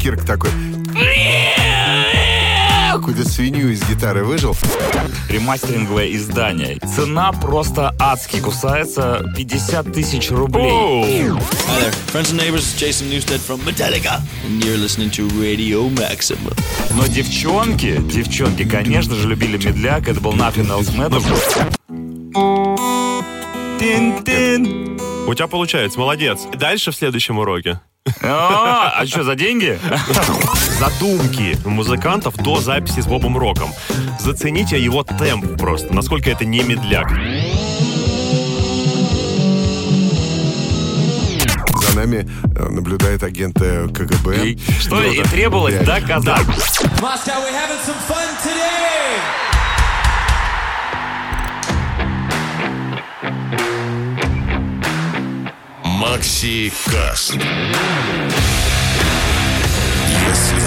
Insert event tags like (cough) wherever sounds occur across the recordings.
Кирк такой какую-то свинью из гитары выжил. Ремастеринговое издание. Цена просто адски кусается 50 тысяч рублей. Hi there, friends and neighbors. Jason Newsted from Metallica, and you're listening to Radio Maximum. Но девчонки, девчонки, конечно же, любили медляк. Это был Nothing Else Matters. Тин-тин. У тебя получается, молодец. Дальше в следующем уроке. А, а что, за деньги? Задумки музыкантов до записи с Бобом Роком. Зацените его темп просто, насколько это не медляк. За нами э, наблюдает агент э, КГБ. И Что и требовалось доказать. Moscow, we're having some fun today! Макси Каст. Если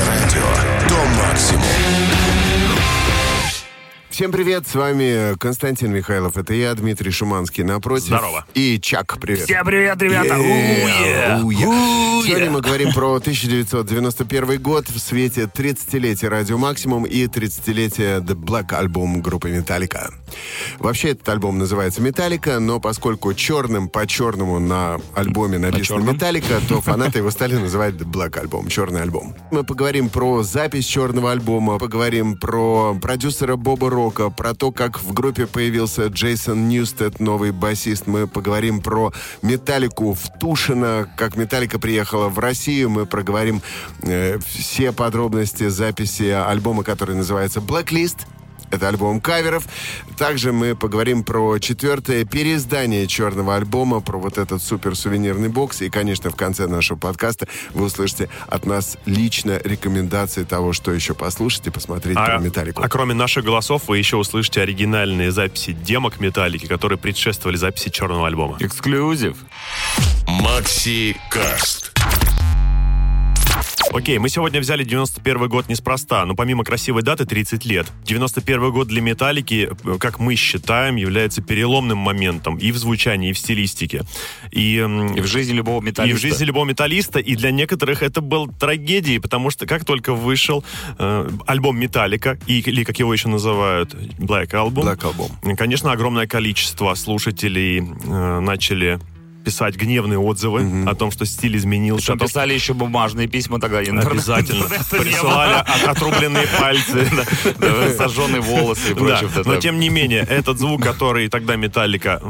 радио, то максимум. Всем привет, с вами Константин Михайлов, это я, Дмитрий Шуманский, напротив. Здорово. И Чак, привет. Всем привет, ребята! Yeah, Уе! yeah. Уе! Сегодня мы говорим про 1991 год в свете 30-летия Радио Максимум и 30-летия The Black альбом группы Металлика. Вообще этот альбом называется Металлика, но поскольку черным по черному на альбоме написано? Металлика, то (laughs) фанаты его стали называть Black альбом, черный альбом. Мы поговорим про запись черного альбома, поговорим про продюсера Боба Рока, про то, как в группе появился Джейсон Ньюстед, новый басист. Мы поговорим про Металлику в Тушино, как Металлика приехала в Россию. Мы проговорим э, все подробности записи альбома, который называется Blacklist. Это альбом каверов. Также мы поговорим про четвертое переиздание черного альбома, про вот этот супер сувенирный бокс. И, конечно, в конце нашего подкаста вы услышите от нас лично рекомендации того, что еще послушать и посмотреть про Металлику. а кроме наших голосов вы еще услышите оригинальные записи демок Металлики, которые предшествовали записи черного альбома. Эксклюзив. Макси Каст. Окей, мы сегодня взяли 91 год неспроста, но помимо красивой даты 30 лет. 91 год для Металлики, э, как мы считаем, является переломным моментом и в звучании, и в стилистике. И, И в жизни любого и металлиста. в жизни любого металлиста, и для некоторых это был трагедией, потому что как только вышел э, альбом Металлика, и, или как его еще называют, Black Album, Black Album. конечно, огромное количество слушателей э, начали писать гневные отзывы о том, что стиль изменился. Что том, писали еще бумажные письма тогда. Обязательно. (laughs) Присылали от- отрубленные пальцы. (laughs) Сожженные волосы и прочее. но тем не менее, этот звук, который тогда Металлика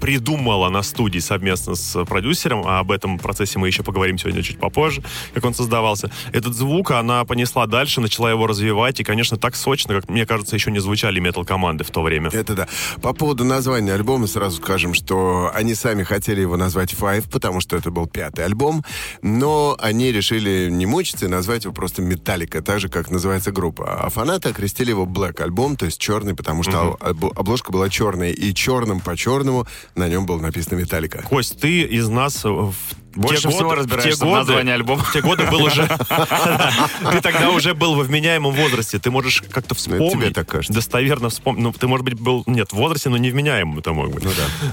придумала на студии совместно с продюсером, а об этом процессе мы еще поговорим сегодня чуть попозже, как он создавался, этот звук она понесла дальше, начала его развивать, и, конечно, так сочно, как мне кажется, еще не звучали метал-команды в то время. Это да. По поводу названия альбома сразу скажем, что они сами хотели его назвать Five, потому что это был пятый альбом, но они решили не мучиться и назвать его просто Металлика, так же, как называется группа. А фанаты окрестили его Black альбом, то есть черный, потому что об- обложка была черная, и черным по черному на нем было написано Металлика. Кость, ты из нас в Больше те всего годы- разбираешься те в годы- названии альбома. В те годы был уже... (laughs) Ты тогда уже был во вменяемом возрасте. Ты можешь как-то Ну, тебе вспомнить. так кажется. Достоверно вспомнить. Ну, ты, может быть, был... Нет, в возрасте, но не вменяемым это мог быть. Ну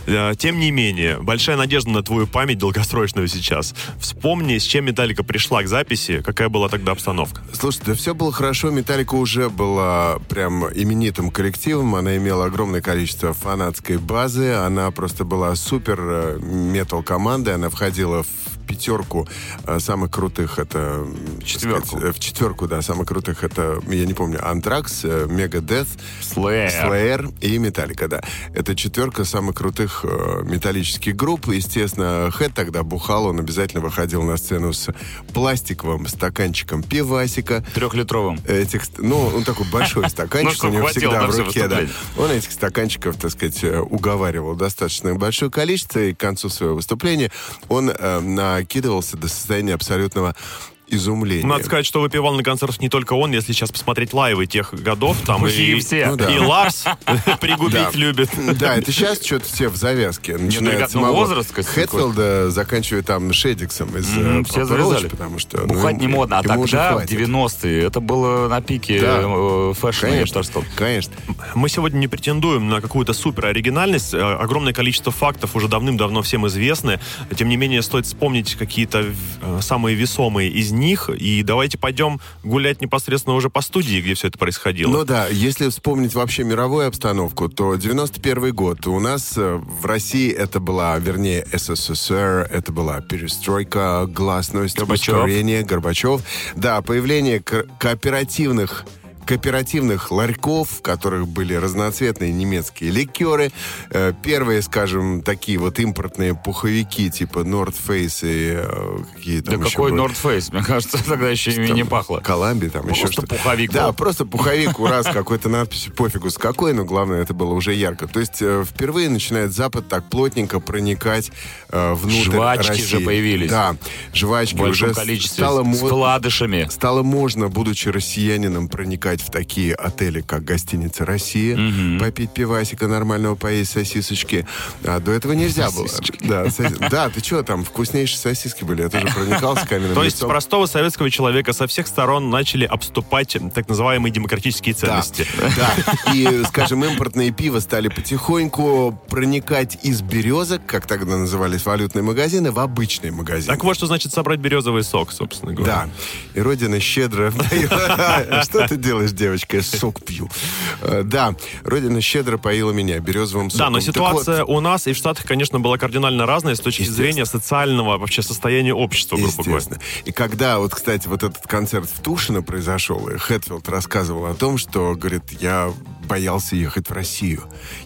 да. Тем не менее, большая надежда на твою память долгосрочную сейчас. Вспомни, с чем Металлика пришла к записи, какая была тогда обстановка. Слушай, да все было хорошо. Металлика уже была прям именитым коллективом. Она имела огромное количество фанатской базы. Она просто была супер э, метал-командой. Она входила в пятерку э, самых крутых. Это... Четверку. сказать, э, В четверку, да, самых крутых. Это, я не помню, Антракс, Мегадет, Slayer. Slayer и Металлика, да. Это четверка самых крутых э, металлических групп. Естественно, Хэт тогда бухал. Он обязательно выходил на сцену с пластиковым стаканчиком пивасика Трехлитровым. этих, ну, он такой большой (laughs) стаканчик, Ну, у него всегда на в руке, да. Он этих стаканчиков, так сказать, э, уговаривал достаточно большое количество, и к концу своего выступления он э, накидывался до состояния абсолютного изумления. Надо сказать, что выпивал на концертах не только он, если сейчас посмотреть лайвы тех годов, там И все. Ну да. и Ларс (laughs) пригубить любит. Да, это сейчас что-то все в завязке. Ребят, от ну, самого возраст, Хэтфилда, заканчивая там Шедиксом из э, все завязали. потому что... ну, Бухать не модно. А тогда, в хватит. 90-е, это было на пике э, бы Конечно. Мы сегодня не претендуем на какую-то супер оригинальность. Э, Огромное количество фактов уже давным-давно всем известны. Тем не менее, стоит вспомнить какие-то самые весомые из них. И давайте пойдем гулять непосредственно уже по студии, где все это происходило. Ну да, если вспомнить вообще мировую обстановку, то 91 год у нас э, в России это была, вернее, СССР, это была перестройка, гласность, Горбачев. ускорение, Горбачев. Да, появление ко- кооперативных кооперативных ларьков, в которых были разноцветные немецкие ликеры. Э, Первые, скажем, такие вот импортные пуховики типа North Face и э, какие Да там еще какой были. North Face? Мне кажется, (laughs) тогда еще ими не пахло. Коламби, там еще Просто что пуховик Да, был. просто пуховик, (laughs) раз какой-то надписью, пофигу с какой, но главное, это было уже ярко. То есть э, впервые начинает Запад так плотненько проникать внутрь Жвачки России. же появились. Да, жвачки В уже с- количестве, стало, с вкладышами. стало можно, будучи россиянином, проникать в такие отели, как гостиница «Россия», попить пивасика нормального, поесть сосисочки. А до этого нельзя было. Да, соси- да, ты что, там вкуснейшие сосиски были, я тоже проникался каменным То есть простого советского человека со всех сторон начали обступать так называемые демократические ценности. Да, да. И, скажем, импортные пиво стали потихоньку проникать из березок, как тогда назывались валютные магазины, в обычные магазины. Так вот, что значит собрать березовый сок, собственно говоря. Да, и Родина щедро... (laughs) Что ты делаешь, девочка? Я сок пью. Э, Да, Родина щедро поила меня березовым соком. Да, но ситуация у нас и в Штатах, конечно, была кардинально разная с точки зрения социального вообще состояния общества, грубо говоря. И когда, вот, кстати, вот этот концерт в Тушино произошел, и Хэтфилд рассказывал о том, что, говорит, я боялся ехать в Россию.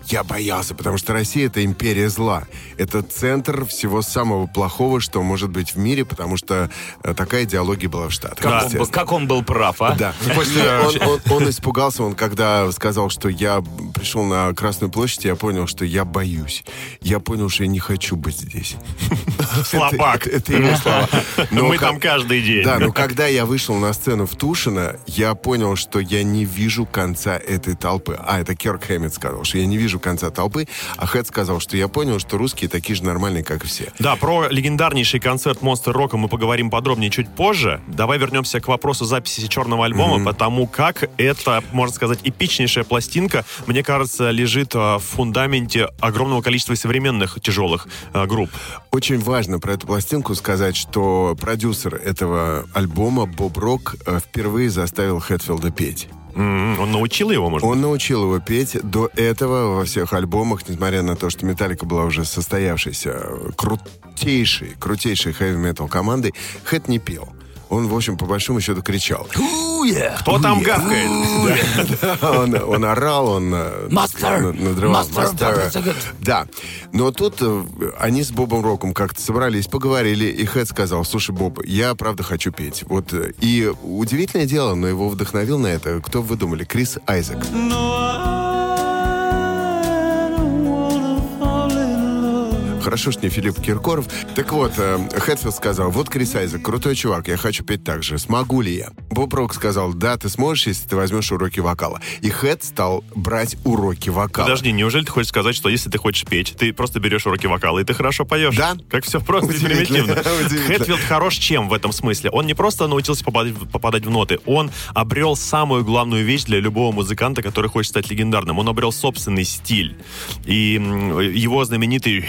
Я боялся, потому что Россия — это империя зла. Это центр всего самого плохого, что может быть в мире, потому что э, такая идеология была в Штатах. Как, он, как он был прав, а? Да. (laughs) И он, он- он испугался, он когда сказал, что я пришел на Красную площадь, я понял, что я боюсь. Я понял, что я не хочу быть здесь. (laughs) Слабак. Это, это его слова. (laughs) Но Мы как- там каждый день. Да, но когда я вышел на сцену в Тушино, я понял, что я не вижу конца этой толпы. А, это Керк Хэммит сказал, что я не вижу конца толпы, а Хэт сказал, что я понял, что русские такие же нормальные, как и все. Да, про легендарнейший концерт Monster Рока мы поговорим подробнее чуть позже. Давай вернемся к вопросу записи черного альбома, потому как это, можно сказать, эпичнейшая пластинка, мне кажется, лежит а, в фундаменте огромного количества современных тяжелых а, групп. Очень важно про эту пластинку сказать, что продюсер этого альбома Боб Рок э, впервые заставил Хэтфилда петь. Он научил его, может? Он научил его петь. До этого во всех альбомах, несмотря на то, что Металлика была уже состоявшейся, крутейшей, крутейшей хэви-метал командой, Хэт не пел. Он, в общем, по большому счету кричал. Кто там гавкает? он, орал, он э, надрывал. Да. Но тут э, они с Бобом Роком как-то собрались, поговорили, и Хэт сказал, слушай, Боб, я правда хочу петь. Вот, э, и удивительное дело, но его вдохновил на это, кто вы думали, Крис Айзек. Хорошо, что не Филипп Киркоров. Так вот, э, Хэтфилд сказал, вот Крис Айзек, крутой чувак, я хочу петь так же. Смогу ли я? Боб Рок сказал, да, ты сможешь, если ты возьмешь уроки вокала. И Хэт стал брать уроки вокала. Подожди, неужели ты хочешь сказать, что если ты хочешь петь, ты просто берешь уроки вокала, и ты хорошо поешь? Да. Как все просто и примитивно. (laughs) Хэтфилд хорош чем в этом смысле? Он не просто научился попадать, в- попадать в ноты, он обрел самую главную вещь для любого музыканта, который хочет стать легендарным. Он обрел собственный стиль. И его знаменитый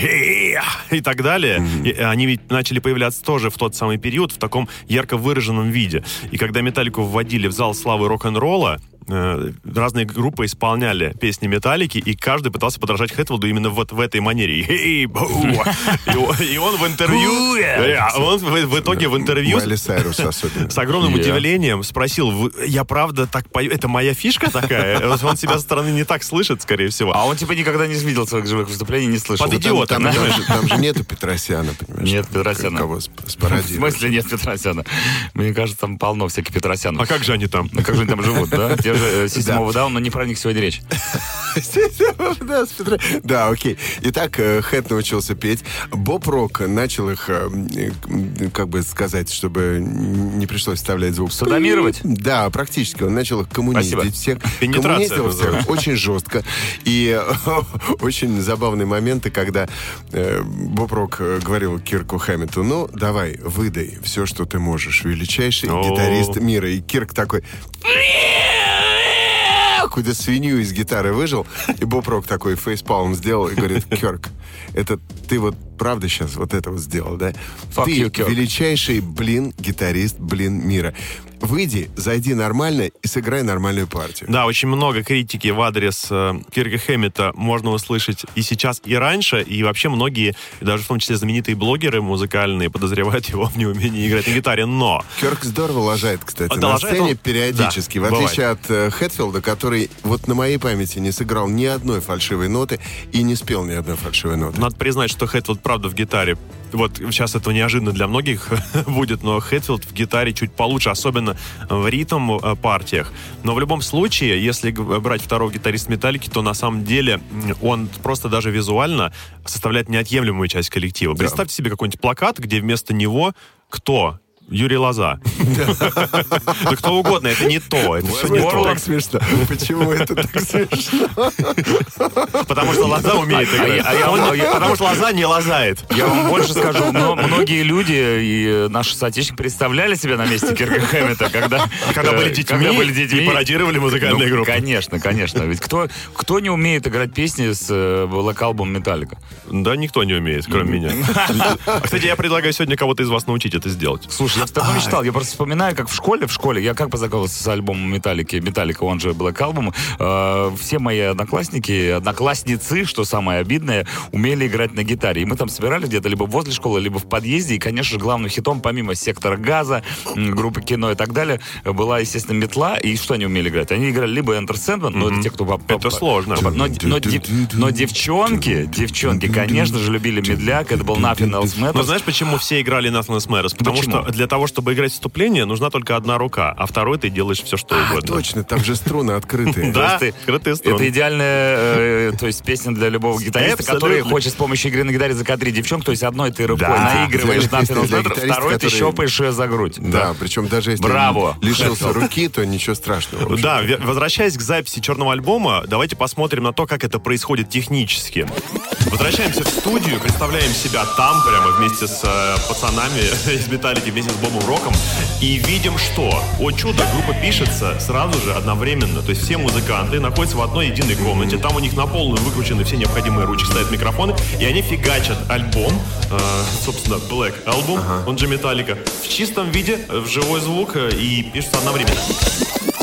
«Хе-хе!» и так далее, и они ведь начали появляться тоже в тот самый период в таком ярко выраженном виде. И когда Металлику вводили в зал славы рок-н-ролла, э, разные группы исполняли песни Металлики, и каждый пытался подражать Хэтфилду именно вот в этой манере. И он- И он в интервью... Да, Он в в итоге в интервью с огромным удивлением спросил, «Вы- я правда так пою? Это моя фишка такая? Он себя со стороны не так слышит, скорее всего. А он типа никогда не видел своих живых выступлений, не слышал. Под идиота, Там, же, нету Петросяна, понимаешь? Нет Петросяна. Кого В смысле нет Петросяна? Мне кажется, там полно всяких Петросянов. А как же они там? Ну как же они там живут, да? Те э, a Down, но не про них сегодня речь. Да, (laughs) Да, окей. Итак, э, Хэт научился петь. Боб Рок начал их, э, как бы сказать, чтобы не пришлось вставлять звук. Садомировать? Да, практически. Он начал их коммуниздить Спасибо. всех. Коммуниздил всех очень жестко. И (laughs) очень забавные моменты, когда Боб Рок говорил Кирку Хэммету, ну, давай, выдай все, что ты можешь. Величайший гитарист мира. И Кирк такой куда свинью из гитары выжил, и Боб Рок такой фейспалм сделал и говорит, (laughs) Керк, это ты вот правда сейчас вот это вот сделал, да? Fuck ты you, Kirk. величайший, блин, гитарист, блин, мира. Выйди, зайди нормально и сыграй нормальную партию. Да, очень много критики в адрес э, Кирка Хэммета можно услышать и сейчас, и раньше, и вообще многие, даже в том числе знаменитые блогеры музыкальные, подозревают его в неумении играть на гитаре, но Кёрк здорово лажает, кстати, Да, на лажает сцене он? периодически. Да, в отличие от э, Хэтфилда, который вот на моей памяти не сыграл ни одной фальшивой ноты и не спел ни одной фальшивой ноты. надо признать, что Хэтфилд правда в гитаре вот сейчас это неожиданно для многих (laughs) будет, но Хэтфилд в гитаре чуть получше, особенно в ритм э, партиях. Но в любом случае, если брать второго гитариста Металлики, то на самом деле он просто даже визуально составляет неотъемлемую часть коллектива. Представьте себе какой-нибудь плакат, где вместо него кто? Юрий Лоза. Да кто угодно, это не то. Это все не Почему то. так смешно? Почему это так смешно? Потому что Лоза умеет играть. а я- Он- а Потому что Лоза не лазает. Я вам больше скажу, мно- многие люди и наши соотечественники представляли себя на месте Кирка Хэммета, когда, Когда э, были детьми, когда были детьми. и пародировали музыкальные Ну, группы. Конечно, конечно. Ведь кто, кто не умеет играть песни с Album Metallica? Да, никто не умеет, кроме меня. (laughs) Кстати, я предлагаю сегодня кого-то из вас научить это сделать. Слушай, я с тобой мечтал. Я просто вспоминаю, как в школе, в школе, я как познакомился с альбомом Металлики, Металлика, он же Black Album. Э, все мои одноклассники, одноклассницы, что самое обидное, умели играть на гитаре. И мы там собирались где-то либо возле школы, либо в подъезде. И, конечно же, главным хитом, помимо «Сектора газа», группы кино и так далее, была, естественно, метла. И что они умели играть? Они играли либо Enter Sandman, но это те, кто... по- по- Это по- сложно. но, но, дев- но девчонки, девчонки, конечно же, любили медляк. Это был Nothing Else Matters. Но знаешь, почему все играли Nathan Matters? Потому Почему? что для того, чтобы играть вступление, нужна только одна рука, а второй ты делаешь все, что А, угодно. точно, там же струны открытые. (laughs) Да, Просто скрытые струны. Это идеальная, э, то есть песня для любого гитариста, который хочет с помощью игры на гитаре закадрить девчонку, то есть одной ты рукой наигрываешь на второй ты щелкаешь ее за грудь. Да, причем даже если Браво. лишился руки, то ничего страшного. (laughs) Да, возвращаясь к записи черного альбома, давайте посмотрим на то, как это происходит технически. Возвращаемся в студию, представляем себя там, прямо вместе с э, пацанами (laughs) из Металлики, вместе с Бобом Роком, и видим, что, о чудо, группа пишется сразу же, одновременно. То есть все музыканты находятся в одной единой комнате, там у них на полную выкручены все необходимые ручки, стоят микрофоны, и они фигачат альбом, э, собственно, Black Album, он же Металлика, в чистом виде, э, в живой звук, э, и пишутся одновременно.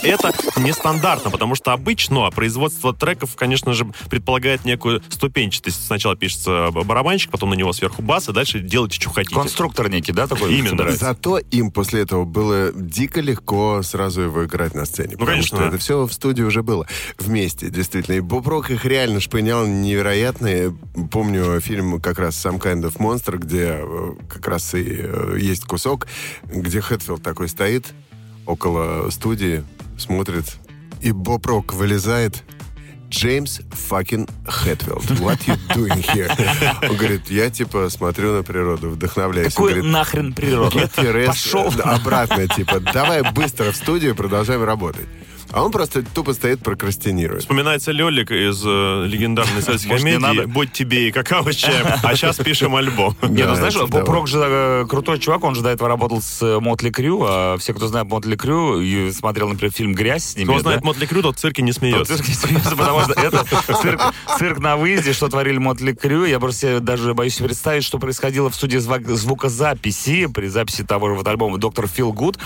Это нестандартно, потому что обычно производство треков, конечно же, предполагает некую ступенчатость. Сначала пишется барабанщик, потом на него сверху бас, и дальше делайте, что хотите. Конструктор некий, да, такой? Именно. Зато им после этого было дико легко сразу его играть на сцене. потому конечно, это все в студии уже было. Вместе, действительно. И Боб Рок их реально шпынял невероятно. Помню фильм как раз «Some Kind of Monster», где э, как раз и э, есть кусок, где Хэтфилд такой стоит около студии, смотрит, и Боб Рок вылезает, Джеймс fucking Хэтфилд. What you doing here? Он говорит, я типа смотрю на природу, вдохновляюсь. Какой говорит, нахрен природа? Пошел. обратно, типа, давай быстро в студию, продолжаем работать. А он просто тупо стоит, прокрастинирует. Вспоминается Лелик из э, легендарной (laughs) советской комедии надо? «Будь тебе и какао с чаем», а (laughs) сейчас пишем альбом. Не, ну знаешь, это Боб давай. Рок же э, крутой чувак, он же до этого работал с Mötley Crüe, а все, кто знает Mötley Crüe, и смотрел, например, фильм «Грязь» с ними, Кто знает Mötley Crüe, тот в цирке не смеется. цирк не смеется, потому что это цирк, на выезде, что творили Mötley Crüe. Я просто себе даже боюсь представить, что происходило в студии звук- звукозаписи при записи того же вот альбома «Dr. Feelgood»,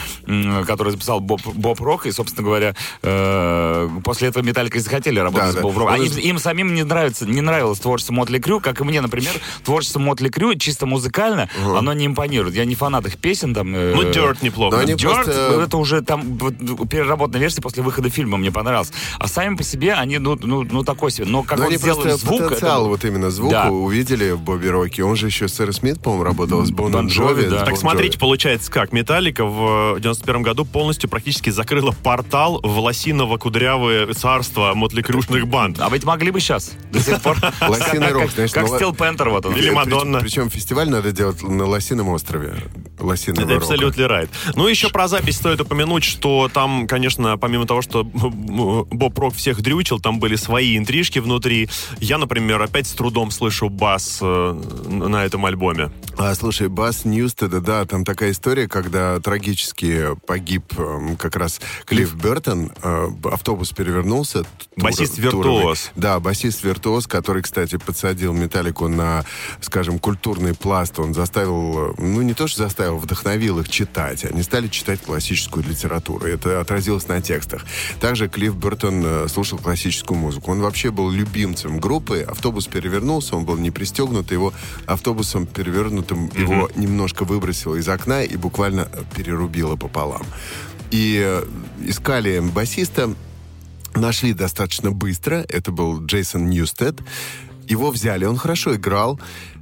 который записал Боб Рок. И, собственно говоря, э, после этого Металлика и захотели работать Да, с да. Боб Они- из- им самим не нравится, не нравилось творчество Мотли Крю, как и мне, например, творчество Мотли Крю чисто музыкально, оно не импонирует. Я не фанат их песен. Там, э, Ну, Dirt неплохо. Но Dirt, просто- это уже там переработанная версия после выхода фильма мне понравилась. А сами по себе они, ну, ну, ну такой себе. Но как Но он они сделал просто звук... потенциал это- вот именно звука Да. увидели в Бобби Роке. Он же еще с Сэра Смит, по-моему, работал с Боном Бон Джови, да. Так смотрите, получается как. Металлика в 91 году полностью практически закрыла портал в лосиново-кудрявое царство мотликрюшных банд. А ведь могли бы сейчас, до сих пор. (laughs) Лосиный рок, как- знаешь, Как ну, Стил Пентер вот он. Или Мадонна. Причем, фестиваль надо делать на Лосином острове. Лосиного Это абсолютно right. Ну, еще про запись стоит упомянуть, что там, конечно, помимо того, что (laughs) Боб Рок всех дрючил, там были свои интрижки внутри. Я, например, опять с трудом слышу бас э, на этом альбоме. А, слушай, Бас Ньюстеда, да, там такая история, когда трагически погиб эм, как раз Клифф Бертон, Э, автобус перевернулся. тур- Басист-виртуоз. туровый. Да, басист-виртуоз, который, кстати, подсадил Металлику на, скажем, культурный пласт. Он заставил, э, ну не то, что заставил, вдохновил их читать. Они стали читать классическую литературу. Это отразилось на текстах. Также Клифф Бертон э, слушал классическую музыку. Он вообще был любимцем группы. Автобус перевернулся, он был не пристегнут, его автобусом перевернутым его немножко выбросило из окна и буквально э, перерубило пополам. И э, искали басиста, нашли достаточно быстро. Это был Джейсон Ньюстед. Его взяли, он хорошо играл,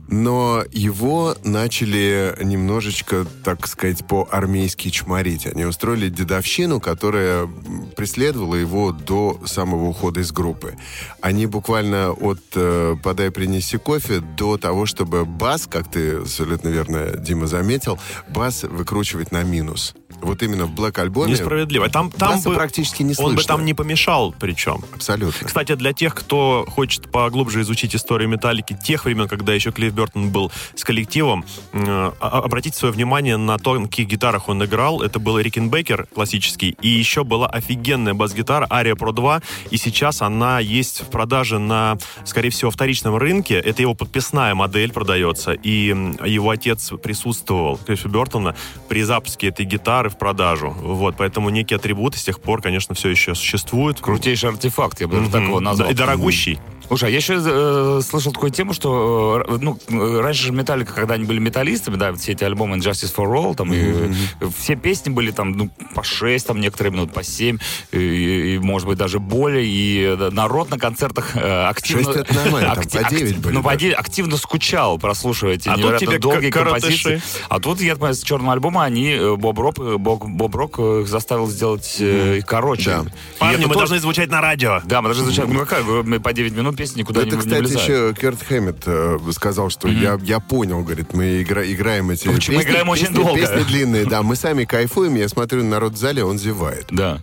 но его начали немножечко, так сказать, по-армейски чморить. Они устроили дедовщину, которая преследовала его до самого ухода из группы. Они буквально от э, «Подай, принеси кофе» до того, чтобы бас, как ты абсолютно верно, Дима, заметил, бас выкручивать на минус. Вот именно в Black альбоме Несправедливо. Там, там бы, практически не Он бы слышно. там не помешал, причем. Абсолютно. Кстати, для тех, кто хочет поглубже изучить историю Металлики тех времен, когда еще Клифф Бертон был с коллективом, э, обратите свое внимание на то, на каких гитарах он играл. Это был Рикенбекер классический, и еще была офигенная бас-гитара Aria Pro 2, и сейчас она есть в продаже на, скорее всего, вторичном рынке. Это его подписная модель продается, и его отец присутствовал, Клиффа Бертона, при запуске этой гитары в продажу. Вот, поэтому некие атрибуты с тех пор, конечно, все еще существуют. Крутейший артефакт, я бы даже так его назвал. Да, и дорогущий. Слушай, а я еще э, слышал такую тему, что э, ну, э, раньше же Металлика, когда они были металлистами, да, все эти альбомы Injustice for All, там, и, э, все песни были там, ну, по 6, там, некоторые минут по 7, и, и, может быть, даже более, и э, народ на концертах э, активно... Шесть это нормально, там по девять были Ну, по даже. 9 активно скучал, прослушивая эти А тут невероятно тебе долгие к- композиции. А тут, я понимаю, с черного альбома они, Боб Рок, Боб, Боб Рок их заставил сделать э, короче. Да. И Парни, мы тоже- должны звучать на радио. да, мы даже звучали, ну какая, мы по 9 минут песни никуда не, Это, не кстати, влезают. еще Керт Хэммет э, сказал, что я, я понял, говорит, мы игра- играем эти мы играем очень песни, долго. песни длинные, да, мы (laughs) сами кайфуем, я смотрю на народ в зале, он зевает. Да.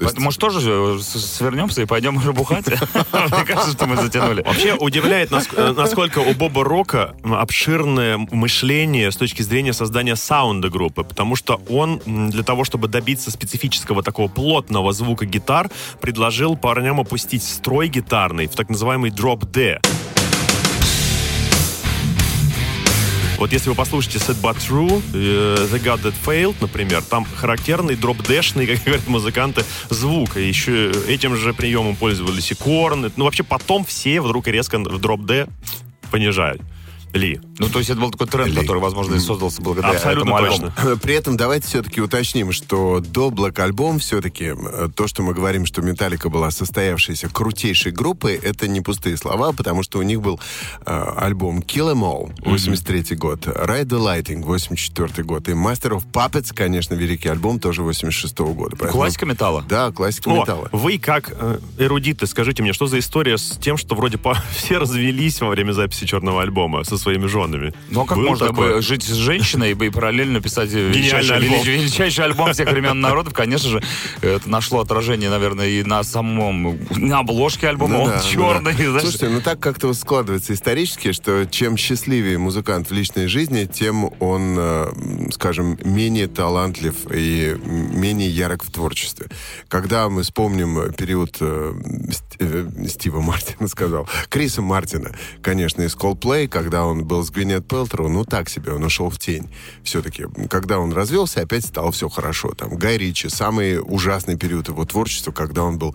То есть- может, тоже же с- свернемся и пойдем уже бухать? (laughs) Мне кажется, что мы затянули. Вообще удивляет, э, насколько у Боба Рока обширное мышление с точки зрения создания саунда группы, потому что он для того, чтобы добиться специфического такого плотного звука гитар, предложил парням опустить строй гитарный в так называемый drop-D. Вот если вы послушаете Set But True, э, The God That Failed, например, там характерный дроп-дэшный, (laughs) как говорят музыканты, звук. И еще этим же приемом пользовались и Корн. Ну, вообще, потом все вдруг резко в дроп-д понижают. Ли. Ну, то есть это был такой тренд, который, возможно, и создался благодаря Абсолютно этому альбому. точно. При этом давайте все-таки уточним, что до Black Album все-таки э, то, что мы говорим, что Металлика была состоявшейся крутейшей группой, это не пустые слова, потому что у них был э, альбом Kill 'Em All, 83 год, Ride the Lighting, 84 год, и Master of Puppets, конечно, великий альбом, тоже 86 года. Поэтому- Классика металла. Да, классика О, металла. вы как э, эрудиты, скажите мне, что за история с тем, что вроде по- (laughs) все развелись во время записи черного альбома со своими женами? Ну, а как Было можно такое? бы жить с женщиной и параллельно писать э, (laughs) величайший, альбом. велич- величайший альбом всех времен народов? Конечно же, это нашло отражение, наверное, и на самом... На обложке альбома. Ну Он да, ну черный. да. знаешь. Слушайте, ну так как-то вот складывается исторически, что чем счастливее музыкант в личной жизни, тем он, э, скажем, менее талантлив и менее ярок в творчестве. Когда мы вспомним период э, Ст- Стива Мартина, сказал, Криса Мартина, конечно, из Coldplay, когда он был с Гвинет Пелтроу, ну так себе, он ушел в тень. Все-таки, когда он развелся, опять стало все хорошо. Там Гай Ричи, самый ужасный период его творчества, когда он был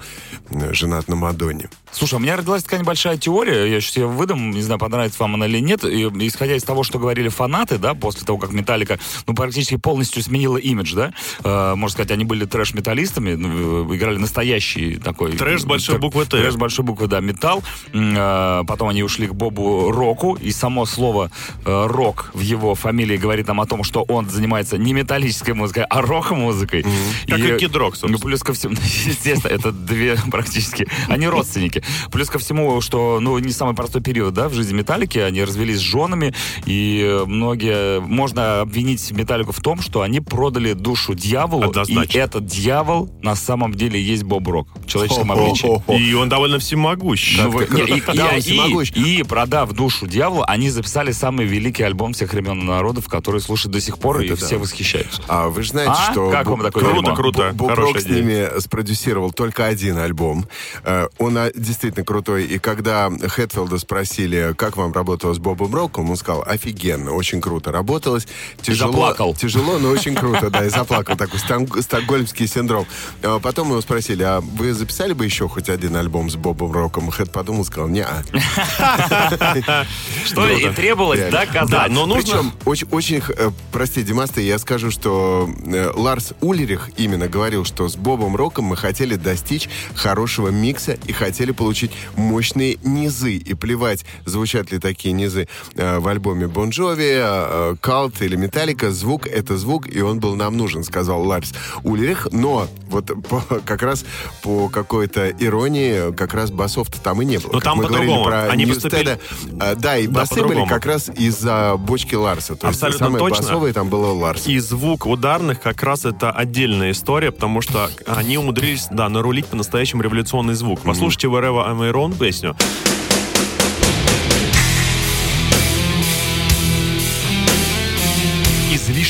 женат на Мадонне. Слушай, у меня родилась такая небольшая теория, я сейчас ее выдам, не знаю, понравится вам она или нет, и, исходя из того, что говорили фанаты, да, после того, как Металлика, ну, практически полностью сменила имидж, да, э, можно сказать, они были трэш-металлистами, ну, э, играли настоящий такой... Трэш с большой буквы «Т». Трэш с большой буквы, да, металл. Э, потом они ушли к Бобу Року, и само слово э, рок в его фамилии говорит нам о том, что он занимается не металлической музыкой, а рок-музыкой. Как и Kid Rock, собственно. Ну, плюс ко всему, (laughs) естественно, это две практически, они родственники. Плюс ко всему, что, ну, не самый простой период, да, в жизни Металлики. Они развелись с женами, и многие... Можно обвинить Металлику в том, что они продали душу дьяволу, Однозначно. и этот дьявол на самом деле есть Боб Рок в человеческом обличии. И он довольно всемогущ. Ну, вы- ты не, и, круто. Да, он и- всемогущ. и, продав душу дьяволу, они записали самый великий альбом всех времен и народов, который слушают до сих пор, Это и да. все восхищаются. А вы же знаете, А? что... Как вам Боб- такое Круто, дерьмо? круто. Боб Рок с ними спродюсировал только один альбом. Э, Он а, действительно крутой. И когда Хэтфилда спросили, как вам работалось с Бобом Роком, он сказал, офигенно, очень круто работалось. Тяжело, заплакал. Тяжело, но очень (laughs) круто, да, и заплакал. Такой стокгольмский синдром. А Потом его спросили, а вы записали бы еще хоть один альбом с Бобом Роком? Хэт подумал, сказал, не (laughs) Что и требовалось доказать. Но нужно... Очень, очень э, прости, Димас, ты, я скажу, что э, Ларс Ульрих именно говорил, что с Бобом Роком мы хотели достичь хорошего микса и хотели получить мощные низы. И плевать, звучат ли такие низы э, в альбоме Бон Джови, Cult или Металлика, звук — это звук, и он был нам нужен, сказал Ларс Улерих. Но вот по- как раз по какой-то иронии, как раз басов-то там и не было. Но Как там мы говорили про Они Ньюстеда, э, да, и Да, басы были по-другому. как раз из-за бочки Ларса. То есть Абсолютно самое точно. басовое там было Ларс. И звук ударных как раз это отдельная история, потому что они умудрились, да, нарулить по-настоящему революционный звук. Послушайте Wherever I'm Iron песню.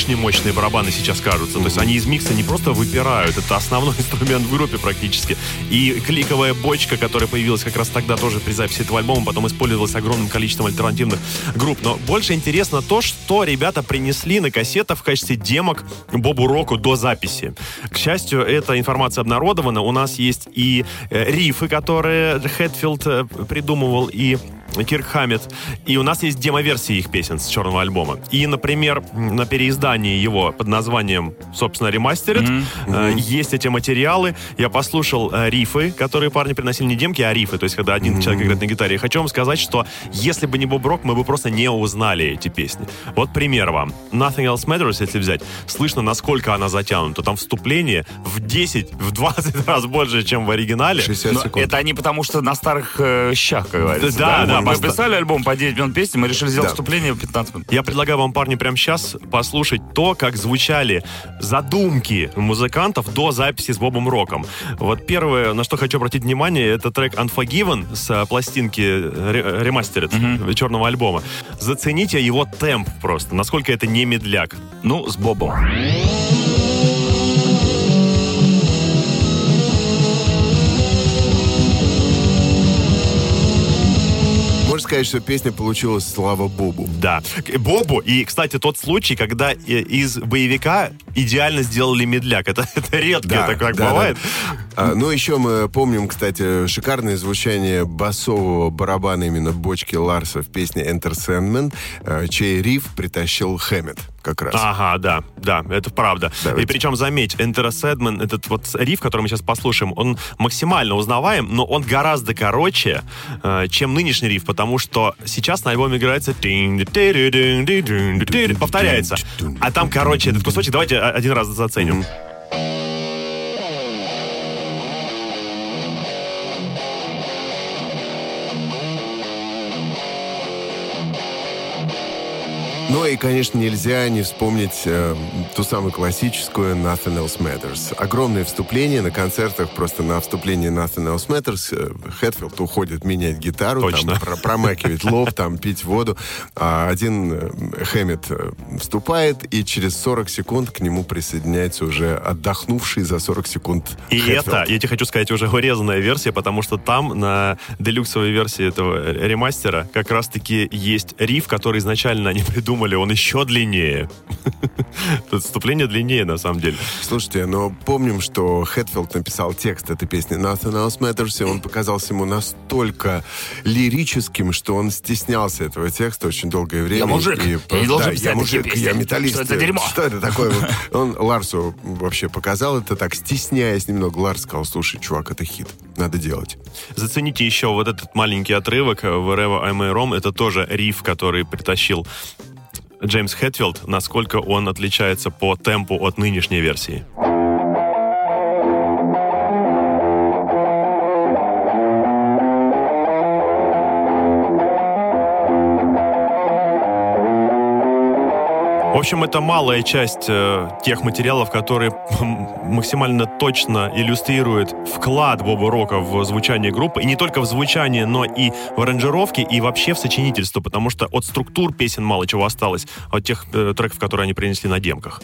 Излишне мощные барабаны сейчас кажутся. То есть они из микса не просто выпирают, это основной (laughs) инструмент в группе практически. И кликовая бочка, которая появилась как раз тогда тоже при записи этого альбома, потом использовалась огромным количеством альтернативных групп. Но больше интересно то, что ребята принесли на кассетах в качестве демок Бобу Року до записи. К счастью, эта информация обнародована. У нас есть и э, рифы, которые Хэтфилд э, придумывал, и Кирк Хаммет. И у нас есть демо-версии их песен с черного альбома. И, например, на переиздании его под названием, собственно, ремастерит, э, есть эти материалы. Я послушал э, рифы, которые парни приносили не демки, а рифы, то есть когда один человек играет на гитаре. И хочу вам сказать, что если бы не Боб Рок, мы бы просто не узнали эти песни. Вот пример вам. Nothing Else Matters, если взять, слышно, насколько она затянута. Там вступление в 10, в 20 (laughs) раз больше, чем в оригинале. 60 Но секунд. это они потому что на старых э, щах, как говорится. Да, да, Мы просто- писали альбом по 9 минут песни, мы решили сделать Да. вступление в 15 минут. Я предлагаю вам, парни, прямо сейчас послушать то, как звучали задумки музыкантов до записи с Бобом Роком. Вот первое, на что хочу обратить внимание, это трек Unforgiven с э, пластинки ре- ремастерит черного альбома. Зацените его темп просто, насколько это не медляк. Ну, с Бобом. Можно сказать, что песня получилась слава Бобу. Да. Бобу. И, кстати, тот случай, когда э, из боевика идеально сделали медляк. (laughs) Это, это редко так, так да, бывает. да. А, ну, еще мы помним, кстати, шикарное звучание басового барабана именно бочки Ларса в песне Enter Sandman, э, чей риф притащил Хэммет как раз. Ага, да, да, это правда. Давайте. И причем, заметь, Enter Sandman, этот вот риф, который мы сейчас послушаем, он максимально узнаваем, но он гораздо короче, э, чем нынешний риф, потому что сейчас на альбоме играется повторяется. А там короче этот кусочек. Давайте один раз заценим. Ну и, конечно, нельзя не вспомнить э, ту самую классическую Nothing Else Matters. Огромное вступление на концертах, просто на вступлении Nothing Else Matters э, Хэтфилд уходит менять гитару, Точно. там, про- промакивать лоб, там, пить воду. А один э, Хэммет э, вступает, и через 40 секунд к нему присоединяется уже отдохнувший за 40 секунд И Хэтфилд. это, я тебе хочу сказать, уже урезанная версия, потому что там на делюксовой версии этого ремастера как раз-таки есть риф, который изначально они придумали, он еще длиннее. (laughs) Тут вступление длиннее, на самом деле. Слушайте, но помним, что Хэтфилд написал текст этой песни Nothing Else Matters, и он показался ему настолько лирическим, что он стеснялся этого текста очень долгое время. Я мужик, И, я не должен да, я мужик, я металлист. Что это дерьмо? Что это такое? (laughs) Он Ларсу вообще показал это так, стесняясь немного. Ларс сказал, слушай, чувак, это хит, надо делать. Зацените еще вот этот маленький отрывок Wherever I'm a Rom. Это тоже риф, который притащил Джеймс Хэтфилд, насколько он отличается по темпу от нынешней версии. В общем, это малая часть э, тех материалов, которые максимально точно иллюстрируют вклад Боба Рока в звучание группы. И не только в звучание, но и в аранжировке, и вообще в сочинительство, потому что от структур песен мало чего осталось, от тех э, треков, которые они принесли на демках.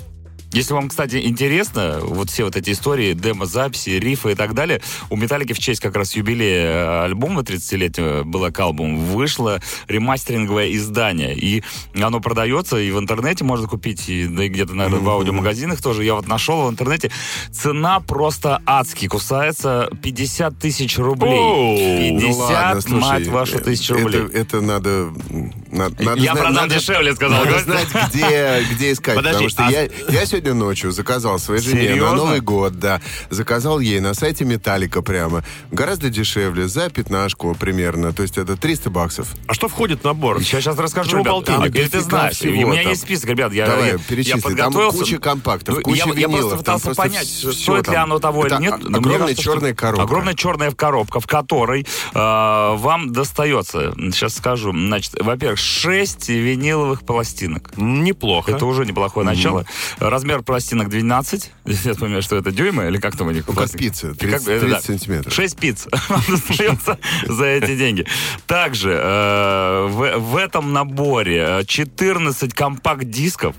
Если вам, кстати, интересно, вот все вот эти истории, демо-записи, рифы и так далее, у Металлики в честь как раз юбилея э, альбома 30-летнего Black Album вышло ремастеринговое издание. И оно продается, и в интернете можно купить, и, да и где-то, наверное, в аудиомагазинах тоже. Я вот нашел в интернете. Цена просто адски кусается. 50 тысяч рублей. Оу. 50, Ну ладно, слушай, мать вашу, тысяч рублей. Это, это надо... надо, надо Я зна- продам надо- дешевле, сказал Надо гость. знать, где, где искать. Подожди, потому что а- я, я сегодня ночью заказал своей жене Серьезно? на Новый год, да. Заказал ей на сайте Металлика прямо. Гораздо дешевле, за пятнашку примерно. То есть это 300 баксов. А что входит в набор? Сейчас, сейчас расскажу, Почему ребят. полтинник? А, или ты знаешь, всего у меня там. есть список, ребят. Я, Давай, я, перечисли. я Там подготовился. куча компактов, Ну, куча я, я винилов, просто там пытался просто понять, всё стоит ли там. оно того Это или нет. мне огромная кажется, черная коробка. Огромная черная коробка, в которой э, вам достается, сейчас скажу, значит, во-первых, 6 виниловых пластинок. Неплохо. Это уже неплохое начало. Размер пластинок 12. (laughs) Я понимаю, что это дюймы или как там у них? Ну, как пицца, 30 это, 30 сантиметров. 6 пиц (laughs) достается (laughs) за эти деньги. Также э, в, в этом наборе э, 14 компакт-дисков,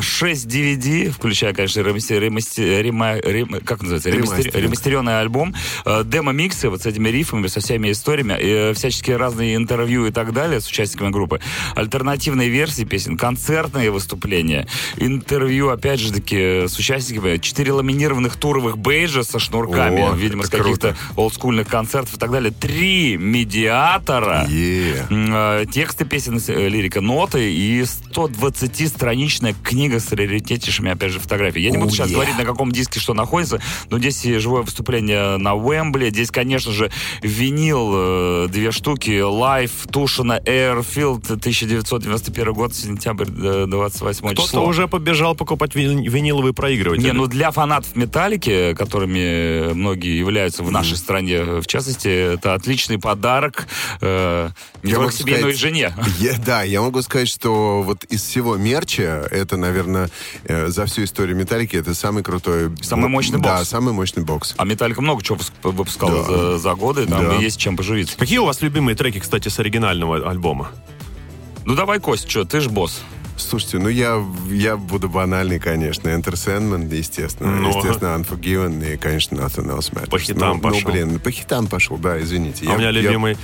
6 DVD, включая, конечно, ремастер- ремастер- рема- рем- как называется? Ремастер- ремастеренный альбом, э, демо-миксы вот с этими рифами, со всеми историями, э, всяческие разные интервью и так далее с участниками группы, альтернативные версии песен, концертные выступления, интервью, опять же таки, с участниками, 4 ламинированных туровых бейджа со шнурками, О, видимо, с каких-то олдскульных концертов и так далее, 3 медиатора. М, э, тексты песен, лирика, ноты и 120-страничная книга с раритетнейшими, опять же, фотографиями. Я не буду Oh, сейчас yeah. говорить, на каком диске что находится, но здесь живое выступление на Уэмбли, здесь, конечно же, винил, э, две штуки, Live, Тушина, Airfield, 1991 год, сентябрь э, 28 Кто-то число. уже побежал покупать вин- виниловые проигрыватели. Не, ну для фанатов Металлики, которыми многие являются в нашей стране, в частности, это отличный подарок э, Я могу себе, но и сказать- жене. Я- да, я могу сказать, что вот из всего мерча, это, наверное, э, за всю историю Металлики, это самый крутой... Самый мощный Да, бокс. самый мощный бокс. А Металлика много чего выпуск- выпускала Да. за, за годы, там Да. есть чем поживиться. Какие у вас любимые треки, кстати, с оригинального альбома? Ну давай, Кость, что, ты ж босс. Слушайте, ну я, я буду банальный, конечно. Enter Sandman, естественно. Ну. Естественно, Unforgiven и, конечно, Nothing Else Matters. По хитам ну, пошел. Ну, блин, по хитам пошел, да, извините. А Я- у меня я- любимый...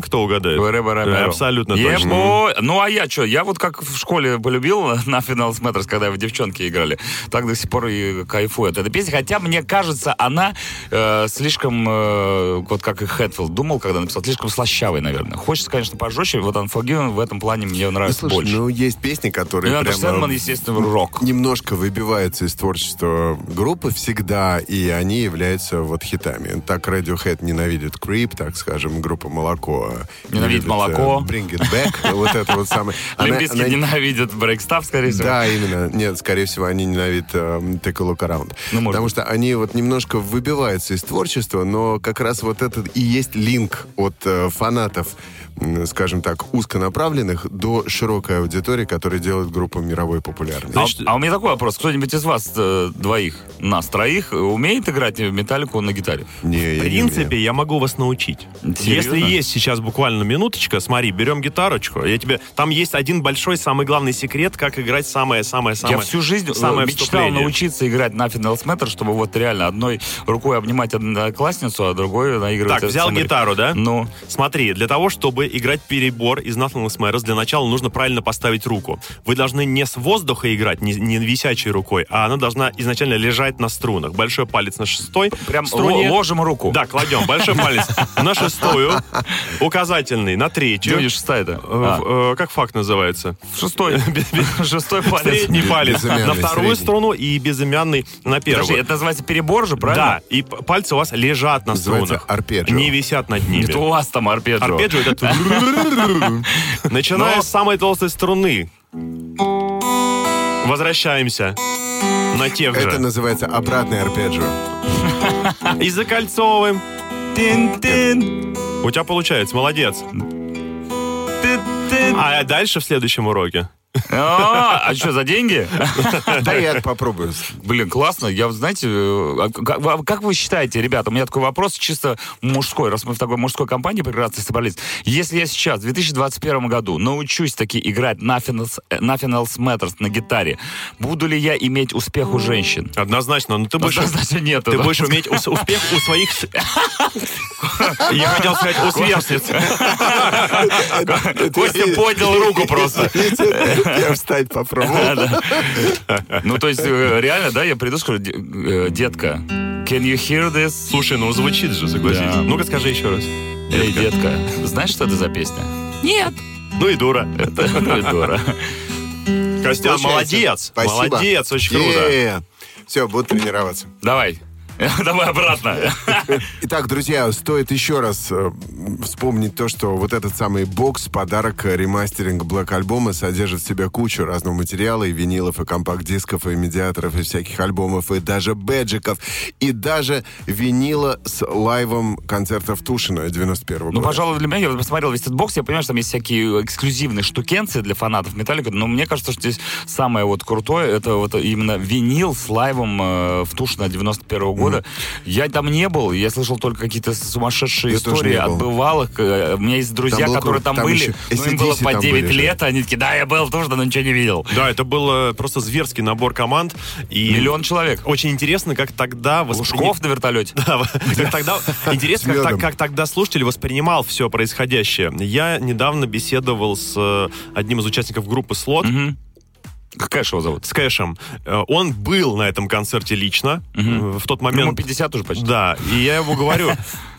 Кто угадает? Рэба, рэба, Да, рэба. Абсолютно точно. Ну а я что? Я вот как в школе полюбил на Final Matters, когда в девчонки играли, так до сих пор и кайфую от этой песни. Хотя мне кажется, она э, слишком, э, вот как и Хэтфилд думал, когда написал, слишком слащавый, наверное. Хочется, конечно, пожестче. Вот Unforgiven в этом плане мне Ну, нравится слушай, больше. ну есть песни, которые Андер прямо естественно, рок. немножко выбиваются из творчества группы всегда, и они являются вот хитами. Так Radiohead ненавидит Creep, так скажем, группа Молоко. Ненавидит любит, «Молоко». э, Bring It Back, (laughs) вот это вот самое. Олимпийский ненавидит брейкстав, скорее всего. Да, именно. Нет, скорее всего, они ненавидят э, Take a Look Around. Ну, Потому что они вот немножко выбиваются из творчества, но как раз вот этот и есть линк от э, фанатов, скажем так, узконаправленных до широкой аудитории, которая делает группу мировой популярной. А, а у меня такой вопрос. Кто-нибудь из вас э, двоих, нас троих, умеет играть в металлику на гитаре? Не, я В не принципе, умею. я могу вас научить. Серьезно? Если есть сейчас буквально минуточка, смотри, берем гитарочку, я тебе... Там есть один большой, самый главный секрет, как играть самое-самое-самое... Я всю жизнь э, самое мечтал вступление. научиться играть на Final Matter, чтобы вот реально одной рукой обнимать одноклассницу, а другой наигрывать... Так, взял гитару, да? Ну, Смотри, для того, чтобы играть перебор из Nothing Else Matters, для начала нужно правильно поставить руку. Вы должны не с воздуха играть, не, не висячей рукой, а она должна изначально лежать на струнах. Большой палец на шестой прям струне. ло- ложим руку. Да, кладем большой палец на (laughs) шестую, указательный на третью. Где у них шестая-то? Э, А, в- э, Как факт называется? шестой. (laughs) (laughs) Шестой палец. Средний палец на вторую струну и безымянный на первую. Подожди, это называется перебор же, правильно? Да, и пальцы у вас лежат на струнах. арпеджио. Не висят над ними. Это у вас там арпеджио. Арпеджио это. Начиная Но- с самой толстой струны. Возвращаемся на тех Это же. называется обратный арпеджио. И закольцовываем. Тин-тин. У тебя получается, молодец. ты- А дальше в следующем уроке. А а что, за деньги? (laughs) Да я попробую. Блин, классно. Я, вот знаете, э, а как, вы считаете, ребята, у меня такой вопрос чисто мужской, раз мы в такой мужской компании прекрасно собрались. Если я сейчас, в 2021 году, научусь таки играть Nothing Else, э, Matters на гитаре, буду ли я иметь успех у женщин? Однозначно. Ну, ты будешь, Однозначно нет. ты будешь иметь ус- успех у своих... (laughs) Я хотел сказать, у сверстниц. (laughs) Костя поднял руку просто. Я (laughs) встать попробовал. Ну, то есть, э, реально, да, я приду, скажу, «Де- э, детка, can you hear this? Слушай, ну звучит же, согласись. Ну-ка скажи еще раз. Эй, детка, знаешь, что это за песня? Нет. Ну и дура. Это ну и дура. Костян, молодец. Спасибо. Молодец, очень круто. Все, буду тренироваться. Давай. (laughs) Давай обратно. Итак, друзья, стоит еще раз э, вспомнить то, что вот этот самый бокс, подарок, э, ремастеринг Black альбома содержит в себе кучу разного материала, и винилов, и компакт-дисков, и медиаторов, и всяких альбомов, и даже бэджиков, и даже винила с лайвом концертов Тушина 91 года. Ну, пожалуй, для меня, я посмотрел весь этот бокс, я понимаю, что там есть всякие эксклюзивные штукенции для фанатов Металлика, но мне кажется, что здесь самое вот крутое, это вот именно винил с лайвом э, в Тушино 91 года. Я там не был, я слышал только какие-то сумасшедшие Я тоже истории от бывалых. Э, У меня есть друзья, которые там, Там были, еще ну, им было по там 9 были же. лет, они такие, да, я был Тушино, но ничего не видел. Да, это был э, просто зверский набор команд. И Миллион человек. Очень интересно, как тогда... воспри- Лужков на вертолете. Да, (laughs) тогда, интересно, как, как тогда слушатель воспринимал все происходящее. Я недавно беседовал с э, одним из участников группы Слот, Же его зовут? с Кэшем. Э, Он был на этом концерте лично э, в тот Ему момент. 50 уже почти. Да, и я ему говорю,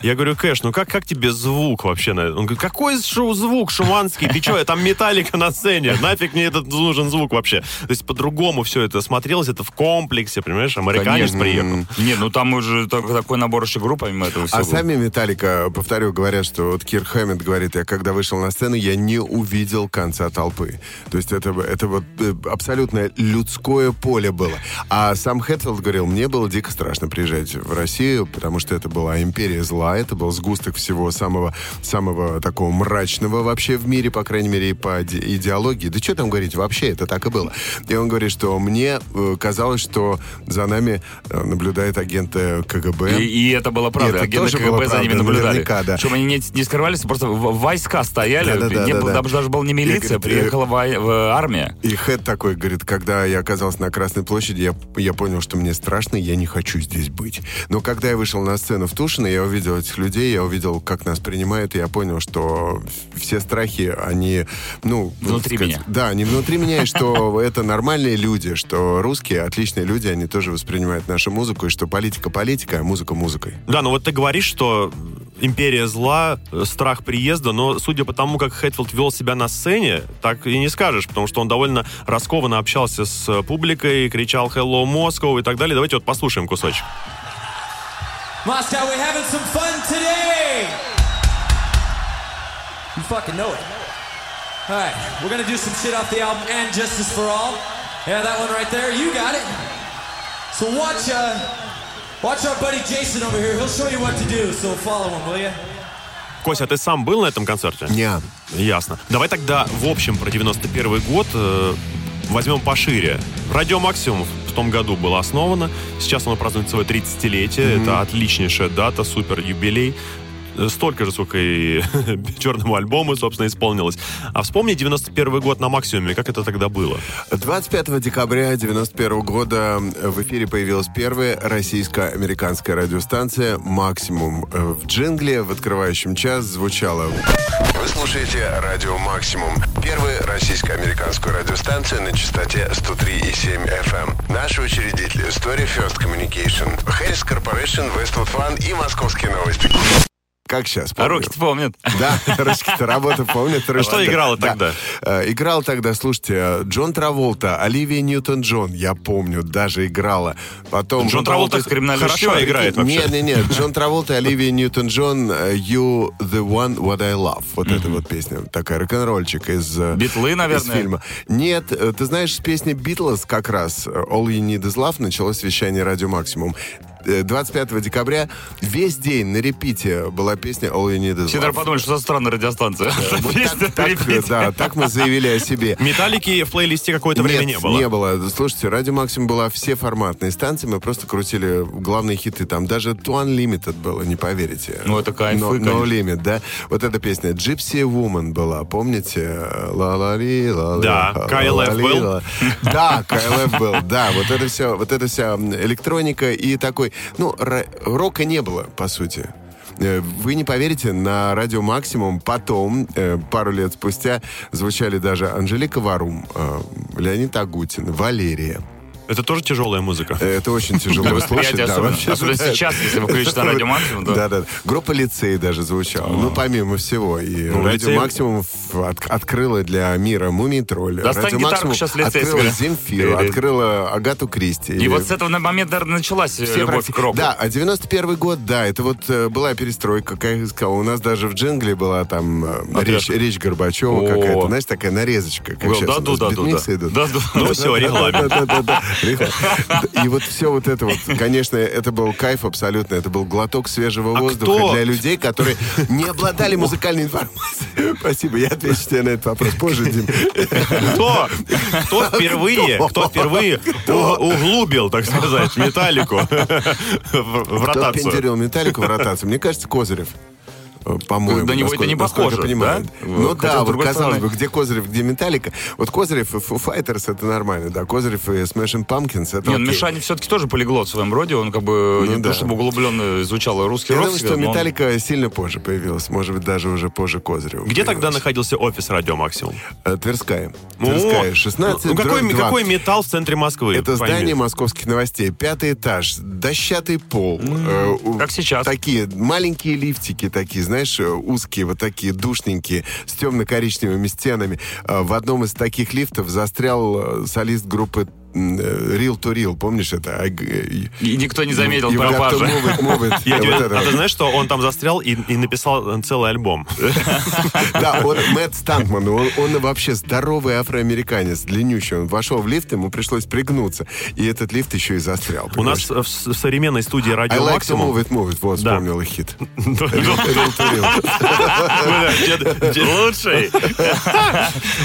я говорю, Кэш, ну как, как тебе звук вообще? на- Он говорит, какой шоу звук шуманский? Ты что, там металлика на сцене, нафиг мне этот нужен звук вообще? То есть по-другому все это смотрелось, это в комплексе, понимаешь, американец Конечно. приехал. Не, ну там уже так- такой набор еще групп, помимо этого всего. А сами Металлика, повторю, говорят, что вот Кир Хэммет говорит, я когда вышел на сцену, я не увидел конца толпы. То есть это, это вот э, абсолютно людское поле было. А сам Хэтфилд говорил, мне было дико страшно приезжать в Россию, потому что это была империя зла, это был сгусток всего самого, самого такого мрачного вообще в мире, по крайней мере, и по иде- идеологии. Да что там говорить, вообще это так и было. И он говорит, что мне э, казалось, что за нами э, наблюдает агенты КГБ. И, и это было правда. И это Агенты КГБ было за ними правда, наблюдали. наверняка, да. Чтобы они не, не скрывались, просто войска стояли. Да-да-да, не да-да. было, даже, была не милиция, говорит, приехала в- армия. И Хэт такой говорит, когда я оказался на Красной площади, я, я понял, что мне страшно, я не хочу здесь быть. Но когда я вышел на сцену в Тушино, я увидел этих людей, я увидел, как нас принимают, и я понял, что все страхи, они, ну... Внутри так меня. Да, они внутри меня, и что (laughs) это нормальные люди, что русские отличные люди, они тоже воспринимают нашу музыку, и что политика политика, а музыка музыкой. Да, ну вот ты говоришь, что империя зла, страх приезда, но судя по тому, как Хэтфилд вел себя на сцене, так и не скажешь, потому что он довольно раскованно общался с э, публикой, кричал «Hello, Moscow» и так далее. Давайте вот послушаем кусочек. Moscow, we're having some fun today! You fucking know it. Alright, we're gonna do some shit off the album And Justice for All. Yeah, that one right there, you got it. So watch, uh, watch our buddy Jason over here. He'll show you what to do, so follow him, will you? Костя, а ты сам был на этом концерте? Не. Ясно. Давай тогда в общем про 91 год э, возьмем пошире. Радио Максимум в том году было основано. Сейчас оно празднует свое 30-летие. Это отличнейшая дата, супер юбилей. Столько же, сколько и (laughs) черному альбому, собственно, исполнилось. А вспомни 91 год на максимуме, как это тогда было. 25 декабря 91 года в эфире появилась первая российско-американская радиостанция «Максимум». В джингле в открывающем час звучало Вы слушаете радио «Максимум». Первую российско-американскую радиостанцию на частоте 103,7 FM. Наши учредители Story First Communication, Harris Corporation, Westwood One и Московские новости. Как сейчас. А помню. руки-то помнят. Да, русские-то работы помнят. что играло Да. тогда? Э, Играл тогда, слушайте, Джон Траволта, Оливия Ньютон-Джон, я помню, даже играла. Потом... Джон Траволта в «Криминальном хорошо чтиве». играет вообще. Нет, нет, нет. Джон Траволта, Оливия Ньютон-Джон, э, You're the One That I Want. Вот эта вот песня. Такая рок-н-ролльчик из... э, Битлы, наверное? Из фильма. Нет, ты знаешь, с песни Битлз как раз All You Need Is Love началось вещание Радио Максимум. Э, 25 декабря весь день на репите была песня All You Need Is Все, Love. подумали, что за странная радиостанция. Так, «Репит». да, так мы заявили о себе. Металлики в плейлисте какое-то время не было. не было. Слушайте, Радио Максимум была все форматные станции, мы просто крутили главные хиты. Там даже To Unlimited было, не поверите. Ну, это кайфы, No. Limit, да? Вот эта песня Gypsy Woman была, помните? ла ла ли ла Да, KLF был? Да, KLF был, да. Вот это все, вот это вся электроника и такой... Ну, рока не было, по сути. Э, Вы не поверите, на радио Максимум потом, э, пару лет спустя, звучали даже Анжелика Варум, э, Леонид Агутин, Валерия. Это тоже тяжелая музыка. Это очень тяжело слушать. Да, особенно. вообще, Особенно сейчас, если вы включите на радио Максимум, да. Да. Группа лицей даже звучала. Ну, помимо всего. И Ну, радио Максимум открыла для мира Мумий Тролль. Достань гитарку, сейчас «Лицей» открыла. Земфиру, открыла Агату Кристи. И вот с этого момента, наверное, началась э, Все любовь к року. Да, а 91 год, да, это вот э, была перестройка, как я сказал. У нас даже в джингле была там э, речь, Горбачева какая-то, знаешь, такая нарезочка. Да, да, да, да. Да, да. Ну все, регламент. (laughs) И вот все вот это вот, конечно, это был кайф абсолютно. Это был глоток свежего А воздуха кто- для людей, которые не обладали (laughs) музыкальной информацией. Спасибо, я отвечу тебе на этот вопрос позже, Дим. Кто, кто впервые, кто впервые углубил, так сказать, металлику (laughs) в Кто ротацию? пентерил металлику в ротацию? Мне кажется, Козырев. По-моему. На него это не похоже, понимаю. да? Ну Хотя, да, вот казалось стороны- бы, где Козырев, где Металлика. Вот Козырев и Foo Fighters это нормально, да. Козырев и Smashing Pumpkins это Не, ну, окей. Мишаня все-таки тоже полиглот в своем роде. Он как бы Ну не да. то чтобы углубленно изучал русский Я рок. думаю, что он- Металлика сильно позже появилась. Может быть, даже уже позже Козырева. Где тогда находился офис Радио Максимум? Э, Тверская. О, Тверская, 16 Ну какой, какой металл в центре Москвы? Это Пойми. здание московских новостей. Пятый этаж, дощатый пол. э, как сейчас. Такие маленькие лифтики такие, знаешь, э, узкие, вот такие душненькие, с темно-коричневыми стенами. Э, В одном из таких лифтов застрял э, солист группы Real to Real, помнишь это? А, э, И никто не заметил пропажи. Э, а ты знаешь, что он там застрял и, и написал целый альбом? (laughs) Да, он, Мэтт Стантман, он, он вообще здоровый афроамериканец, длиннющий. Он вошел в лифт, ему пришлось пригнуться. И этот лифт еще и застрял. У нас в, современной студии I Радио like to move it, move it. Вот, Да. вспомнил их хит. Лучший.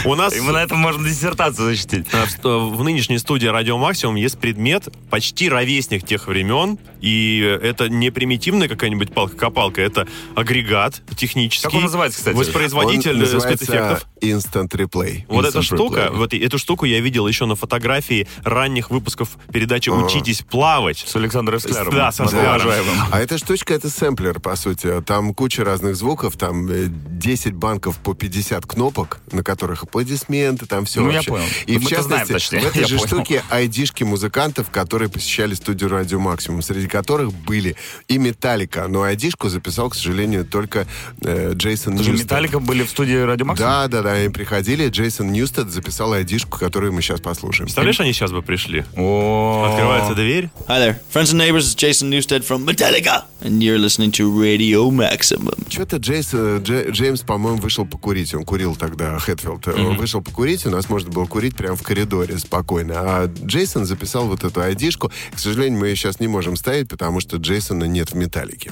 У нас И мы на этом можем диссертацию защитить. э, ст- в нынешней студии Радио Максимум есть предмет почти ровесник тех времен, и это не примитивная какая-нибудь палка-копалка, это агрегат технический. Как он называется, кстати? Воспроизводитель Он э, спецэффектов. Instant Replay. Вот Instant эта штука, replay. вот эту штуку я видел еще на фотографии ранних выпусков передачи «Учитесь плавать». С Александром Эскляром. Да, Эскляром. уважаемым. А эта штучка, это сэмплер, по сути. Там куча разных звуков, там э, 10 банков по 50 кнопок, на которых аплодисменты, там все Ну, я вообще. понял. И Ну, в мы-то знаем, частности, точнее. в (laughs) этой Я же понял. штуке айдишки музыкантов, которые посещали студию Радио Максимум, среди которых были и Металлика. Но айдишку записал, к сожалению, только э, Джейсон Тоже Ньюстед. Металлика были в студии Радио Максимум? Да, да, да, они приходили. Джейсон Ньюстед записал айдишку, которую мы сейчас послушаем. Представляешь, они сейчас бы пришли. О, Открывается дверь. Hi there, friends and neighbors. It's Jason Newsted from Metallica, and you're listening to Radio Maximum. Что-то Джейс, э, Дже- Джеймс, по-моему, вышел покурить. Он курил тогда, Хэтфилд. э, Вышел покурить, у нас можно было курить прямо в коридоре спокойно. А Джейсон записал вот эту айдишку. К сожалению, мы ее сейчас не можем ставить, потому что Джейсона нет в металлике.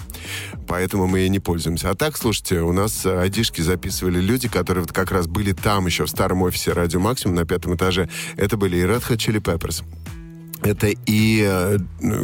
Поэтому мы ей не пользуемся. А так, слушайте, у нас айдишки записывали люди, которые вот как раз были там еще, в старом офисе Радио Максимум на пятом этаже. Это были и Red Hot Chili Peppers. Это и э,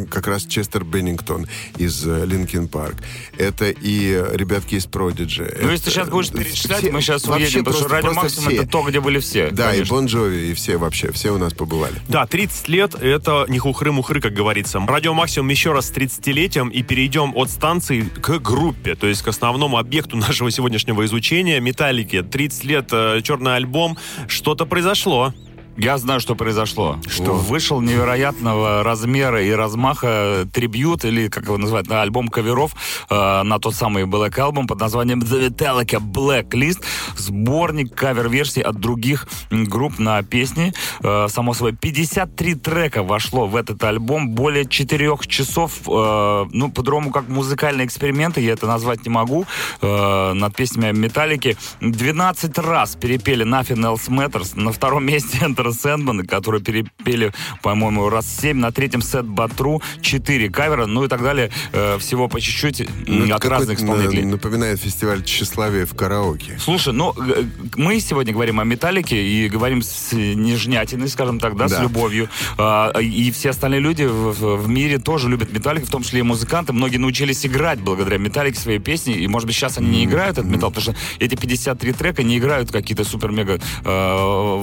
как раз Честер Беннингтон из Linkin Park. Это и э, ребятки из Продиджи. Ну, если ты сейчас будешь перечислять, мы сейчас уедем, потому что Радио Максимум это то, где были все. Да, конечно. и Бон Джови, и все вообще, все у нас побывали. Да, 30 лет — это не хухры-мухры, как говорится. Радио Максимум еще раз с 30-летием и перейдем от станции к группе, то есть к основному объекту (laughs) нашего сегодняшнего изучения — Металлики. 30 лет, э, черный альбом. Что-то произошло. Я знаю, что произошло. Что? Вышел невероятного размера и размаха трибют, или как его называют, на альбом каверов э, на тот самый Black Album под названием The Metallica Blacklist. Сборник кавер-версий от других групп на песни. Э, само собой, 53 трека вошло в этот альбом. Более 4 часов, э, ну, по-другому, как музыкальные эксперименты, я это назвать не могу, э, над песнями Металлики. 12 раз перепели Nothing Else Matters. На втором месте (laughs) Enter Сэндман, которые перепели, по-моему, раз 7, на третьем сет Батру 4 кавера, ну и так далее. Э, всего по чуть-чуть Ну, от разных исполнителей. на- Напоминает фестиваль тщеславия в караоке. Слушай, ну, э, мы сегодня говорим о металлике и говорим с нежнятиной, скажем так, да, с Да. любовью. А, И все остальные люди в мире тоже любят металлику, в том числе и музыканты. Многие научились играть благодаря металлике свои песни, и, может быть, сейчас они не играют этот металл, потому что эти 53 трека не играют какие-то супер-мега э,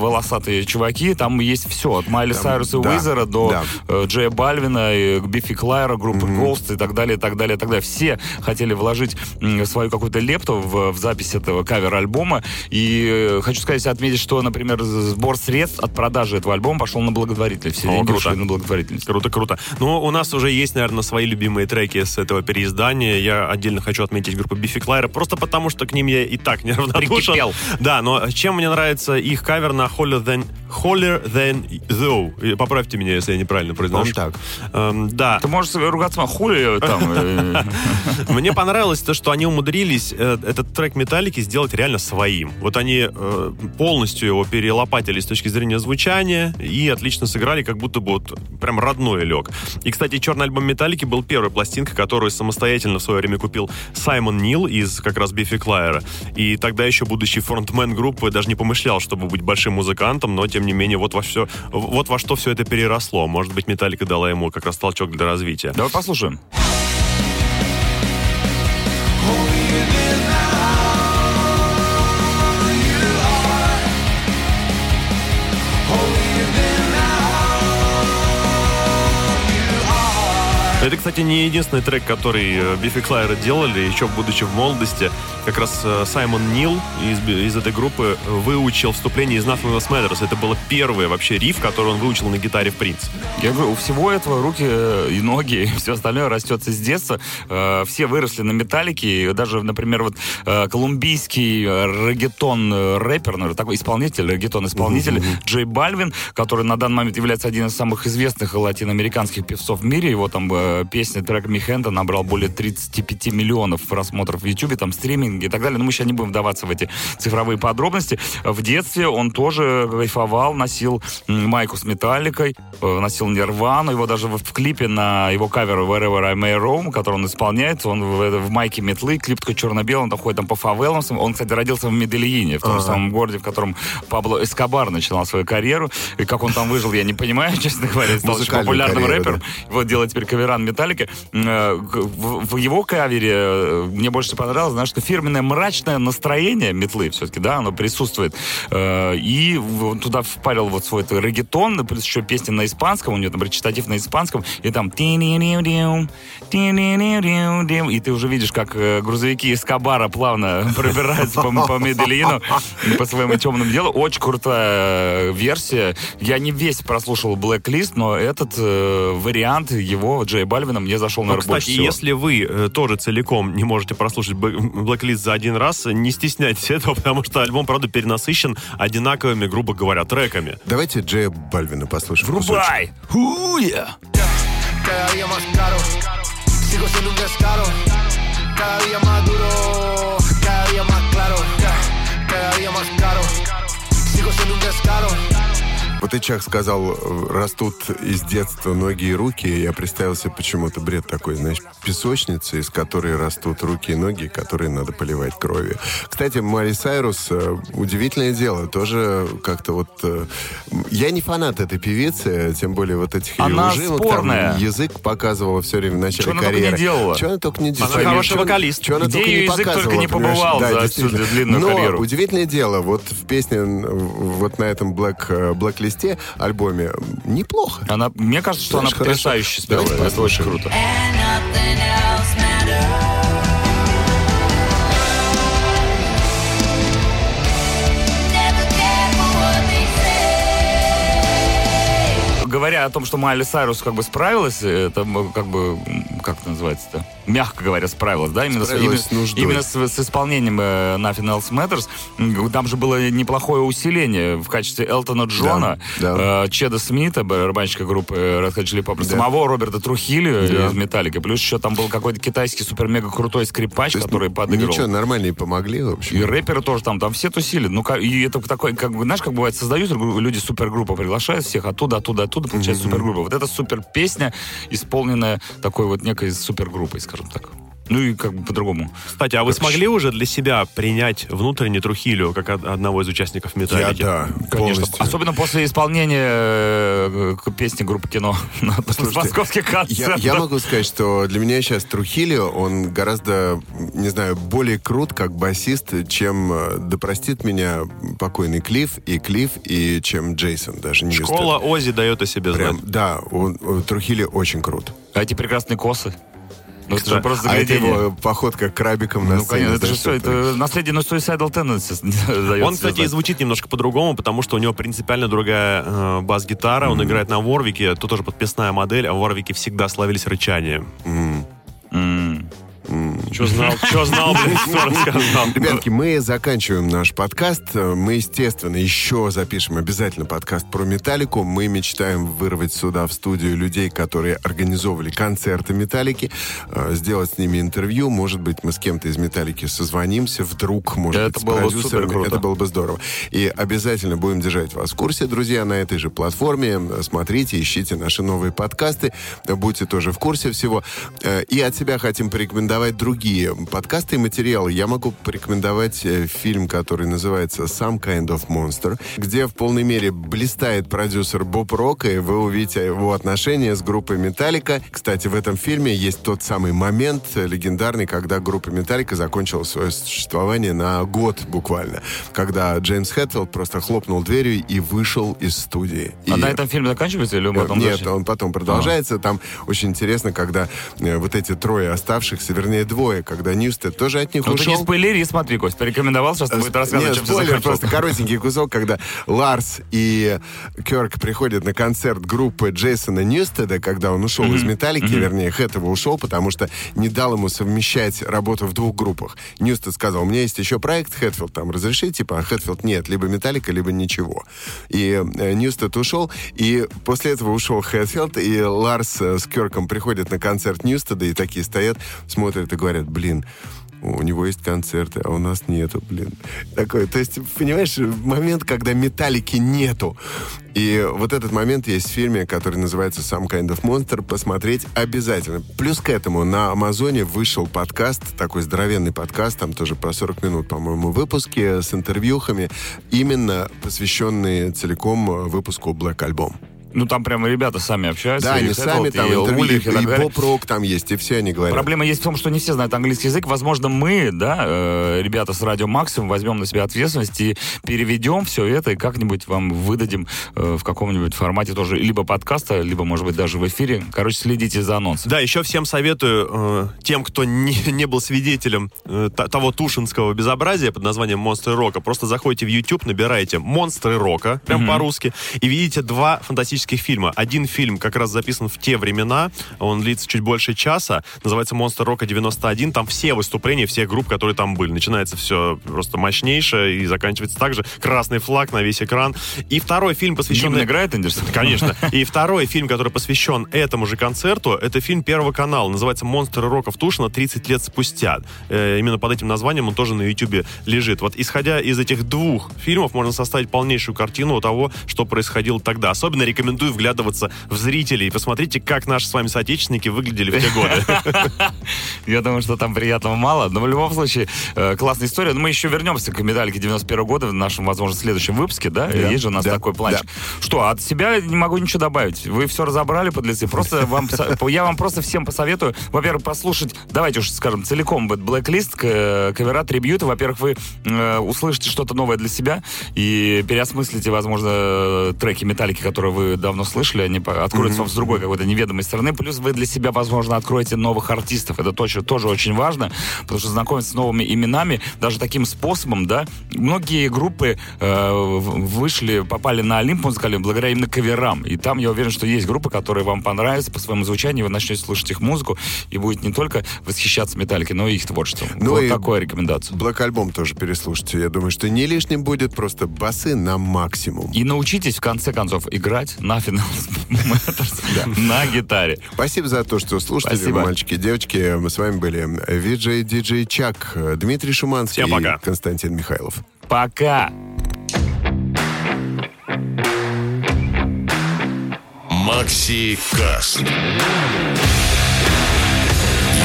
волосатые чуваки. Там есть все, от Майли Сайруса и да, Weezer -а до да. э, Джея Бальвина, и Biffy Clyro, группы Ghost и так далее, и так далее, и так далее. Все хотели вложить свою какую-то лепту в, в запись этого кавер-альбома. И э, хочу сказать, отметить, что, например, сбор средств от продажи этого альбома пошел на благотворительность. Все О, деньги круто. на благотворительность. Круто, круто. Ну, у нас уже есть, наверное, свои любимые треки с этого переиздания. Я отдельно хочу отметить группу Biffy Clyro, просто потому что к ним я и так (laughs) неравнодушен. Прикипел. Да, но чем мне нравится их кавер на Holler Than, Holler Than Thou. Поправьте меня, если я неправильно произношу. По-моему, Эм, да. Ты можешь ругаться, хули там. э, (laughs) Мне понравилось то, что они умудрились э, этот трек Металлики сделать реально своим. Вот они э, полностью его перелопатили с точки зрения звучания и отлично сыграли, как будто бы вот прям родной лег. И, кстати, черный альбом Металлики был первой пластинкой, которую самостоятельно в свое время купил Саймон Нил из как раз Бифи Клайера. И тогда еще будущий фронтмен группы даже не помышлял, чтобы быть большим музыкантом, но тем не менее вот во все, вот во что все это переросло. Может быть, Металлика дала ему как раз толчок для развития. Давай послушаем. Это, кстати, не единственный трек, который э, Биффи Клайера делали, еще будучи в молодости. Как раз э, Саймон Нил из, из этой группы выучил вступление из Nothing Else Matters. Это было первое вообще риф, который он выучил на гитаре в принципе. Я говорю, у всего этого руки э, и ноги, и все остальное растется с детства. Все выросли на металлике. И Даже, например, вот колумбийский регетон рэпер, ну, такой исполнитель, регетон-исполнитель Джей Бальвин, который на данный момент является одним из самых известных латиноамериканских певцов в мире. Его там песня трек Михенда набрал более 35 миллионов просмотров в YouTube, там стриминги и так далее. Но мы сейчас не будем вдаваться в эти цифровые подробности. В детстве он тоже кайфовал, носил майку с металликой, э, носил Нирвану. Его даже в, клипе на его кавер Wherever I May Roam, который он исполняет, он в, в майке метлы, клип такой черно-белый, он там ходит там по фавелам. Он, кстати, родился в Медельине, в том же самом городе, в котором Пабло Эскобар начинал свою карьеру. И как он там выжил, я не понимаю, (laughs) честно говоря. Стал очень популярным карьеру, рэпером. Вот делает теперь каверан Металлика. Э, В, его кавере э, мне больше понравилось, знаешь, что фирменное мрачное настроение метлы все-таки, да, оно присутствует. Э, И он туда впарил вот свой этот регетон, плюс еще песни на испанском, у него там речитатив на испанском, и там и ты уже видишь, как грузовики из Кабара плавно (laughs) пробираются по, по Медельину по своему темному делу. Очень крутая версия. Я не весь прослушал Blacklist, но этот вариант его, Джей Бальвина, мне зашел, Но, наверное, больше кстати, всего. если вы э, тоже целиком не можете прослушать Blacklist за один раз, не стесняйтесь (laughs) этого, потому что альбом, правда, перенасыщен одинаковыми, грубо говоря, треками. Давайте Джея Бальвина послушаем. Врубай! Хуя! cada día más caro. Sigo siendo un descaro. Cada día más duro, cada día más claro. Cada día más caro. Sigo siendo un descaro. Вот ты, Чак, сказал, э, растут из детства ноги и руки. Я представил себе почему-то бред такой, знаешь, песочницы, из которой растут руки и ноги, которые надо поливать кровью. Кстати, Мари Сайрус, э, удивительное дело, тоже как-то вот... э, Я не фанат этой певицы, тем более вот этих ее Она ужимок, спорная. Там, язык показывала все время в начале Чё она только карьеры. не делала? Чё она только не делала? Она хороший вокалист. чё она Где только её не язык только не понимаешь? побывал Да, за всю длинную Но карьеру. удивительное дело, вот в песне, м, вот на этом Black, э, Black листе альбоме неплохо. Она, мне кажется, что Знаешь, она хорошо. потрясающе спела. Давайте Это очень круто. Говоря о том, что Майли Сайрус как бы справилась, это как бы, как это называется-то? Мягко говоря, справилась, да, именно, Справилась именно, с нуждой. именно с, с исполнением э, Nothing Else Matters. Там же было неплохое усиление в качестве Элтона Джона, да. э, Чеда Смита, барабанщика группы Red Hot Chili Peppers, Да. самого Роберта Трухили Да. из Металлики, плюс еще там был какой-то китайский супер-мега крутой скрипач, есть, который подыгрывал. Ничего, нормальные помогли, в общем. И рэперы тоже там, там все тусили. Ну, и это такой, как бы, знаешь, как бывает, создают люди супергруппу, приглашают всех оттуда, оттуда, оттуда, получается супергруппа. Вот это супер песня, исполненная такой вот некой супергруппой, скажем так. Ну и как бы по-другому. Кстати, а вы Как смогли уже для себя принять внутренне Трухилю как од- одного из участников Я, Металлики? да, Конечно. полностью. Особенно после исполнения э, песни группы кино (laughs) на московских Я, концертах. я могу сказать, что для меня сейчас Трухилио, он гораздо, не знаю, более крут как басист, чем, э, да простит меня, покойный Клифф и Клифф, и чем Джейсон даже. Ньюстед. Школа Ози дает о себе Прям, знать. да, он, он- Трухилио очень крут. А эти прекрасные косы. Ну, это же просто а это его походка крабиком на Ну, сцене. конечно, это же все, это наследие, но Suicidal Tendencies (laughs) Он, кстати, звучит немножко по-другому, потому что у него принципиально другая э, бас-гитара. Он играет на Ворвике, то тоже подписная модель, а Ворвики всегда славились рычанием. Че знал, че знал, блин, что (laughs) рассказал. Ребятки, мы заканчиваем наш подкаст. Мы, естественно, еще запишем обязательно подкаст про Металлику. Мы мечтаем вырвать сюда в студию людей, которые организовывали концерты Металлики, э, сделать с ними интервью. Может быть, мы с кем-то из Металлики созвонимся вдруг, может Это быть, с было бы продюсерами. супер круто. Это было бы здорово. И обязательно будем держать вас в курсе, друзья, на этой же платформе. Смотрите, ищите наши новые подкасты. Будьте тоже в курсе всего. Э, И от себя хотим порекомендовать другие подкасты и материалы. Я могу порекомендовать э, фильм, который называется «Some Kind of Monster», где в полной мере блистает продюсер Боб Рок, и вы увидите его отношения с группой «Металлика». Кстати, в этом фильме есть тот самый момент легендарный, когда группа «Металлика» закончила свое существование на год буквально, когда Джеймс Хэтфилд просто хлопнул дверью и вышел из студии. А И- на этом фильм заканчивается или он потом Нет, дальше? он потом продолжается. Там очень интересно, когда э, вот эти трое оставшихся, вернее двое, когда Ньюстед тоже от них Ну ты не ушел. спойлери, смотри, Кость, порекомендовал, сейчас ты будет рассказывать, Нет, спойлер, просто коротенький кусок, когда Ларс и Керк приходят на концерт группы Джейсона Ньюстеда, когда он ушел из Металлики, вернее, Хэтфилд его ушел, потому что не дал ему совмещать работу в двух группах. Ньюстед сказал, у меня есть еще проект, Хэтфилд там разреши, типа, а Хэтфилд нет, либо Металлика, либо ничего. И э, Ньюстед ушел, и после этого ушел Хэтфилд, и Ларс э, с Керком приходят на концерт Ньюстеда, и такие стоят, смотрят и говорят, блин, у него есть концерты, а у нас нету, блин. Такой, то есть, понимаешь, момент, когда металлики нету. И вот этот момент есть в фильме, который называется «Some Kind of Monster». Посмотреть обязательно. Плюс к этому на Амазоне вышел подкаст, такой здоровенный подкаст, там тоже про 40 минут, по-моему, выпуски с интервьюхами, именно посвященные целиком выпуску Black Album. Ну там прямо ребята сами общаются. Да, и они сами там и интервью, Ульрих, и и, так далее. Боб Рок там есть, и все они говорят. Проблема есть в том, что не все знают английский язык. Возможно, мы, да, э, ребята с радио Максимум, возьмем на себя ответственность и переведем все это и как-нибудь вам выдадим э, в каком-нибудь формате тоже либо подкаста, либо, может быть, даже в эфире. Короче, следите за анонсом. Да, еще всем советую э, тем, кто не, не был свидетелем э, того тушинского безобразия под названием «Монстры рока», просто заходите в YouTube, набираете «Монстры рока», прям по-русски, и видите два фантастических фильма. Один фильм как раз записан в те времена, он длится чуть больше часа, называется «Монстр рока 91», там все выступления всех групп, которые там были. Начинается все просто мощнейшее и заканчивается также красный флаг на весь экран. И второй фильм, посвященный... Гимн играет, Эндерсон? Конечно. (laughs) И второй фильм, который посвящен этому же концерту, это фильм Первого канала. Называется «Монстры рока в Тушино 30 лет спустя». Э, именно под этим названием он тоже на Ютубе лежит. Вот исходя из этих двух фильмов, можно составить полнейшую картину того, что происходило тогда. Особенно рекомендую вглядываться в зрителей. Посмотрите, как наши с вами соотечественники выглядели в те годы. (laughs) Я думаю, что там приятного мало. Но в любом случае, э, классная история. Но мы еще вернемся к медальке 91 года в нашем, возможно, следующем выпуске, да? Есть же у нас такой планчик. Что, от себя не могу ничего добавить. Вы все разобрали, подлецы. Просто (laughs) вам, я вам просто всем посоветую, во-первых, послушать, давайте уж скажем, целиком Blacklist, кавера, трибьюты. Во-первых, вы э, услышите что-то новое для себя и переосмыслите, возможно, треки металлики, которые вы давно слышали, они откроются вам с другой какой-то неведомой стороны. Плюс вы для себя, возможно, откроете новых артистов. Это тоже, тоже очень важно, потому что знакомиться с новыми именами, даже таким способом, да, многие группы э, вышли, попали на Олимп музыкальный благодаря именно каверам. И там, я уверен, что есть группы, которые вам понравятся по своему звучанию, вы начнете слушать их музыку и будете не только восхищаться металликой, но и их творчеством. Ну вот и- такая рекомендация. Black альбом тоже переслушайте. Я думаю, что не лишним будет просто басы на максимум. И научитесь, в конце концов, играть на финал на гитаре. Спасибо за то, что слушали, Спасибо. мальчики, девочки. Мы с вами были Виджей Диджей Чак, Дмитрий Шуманский Всем пока. Константин Михайлов. Пока! Макси Каст.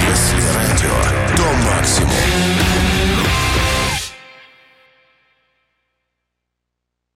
Если радио, то максимум.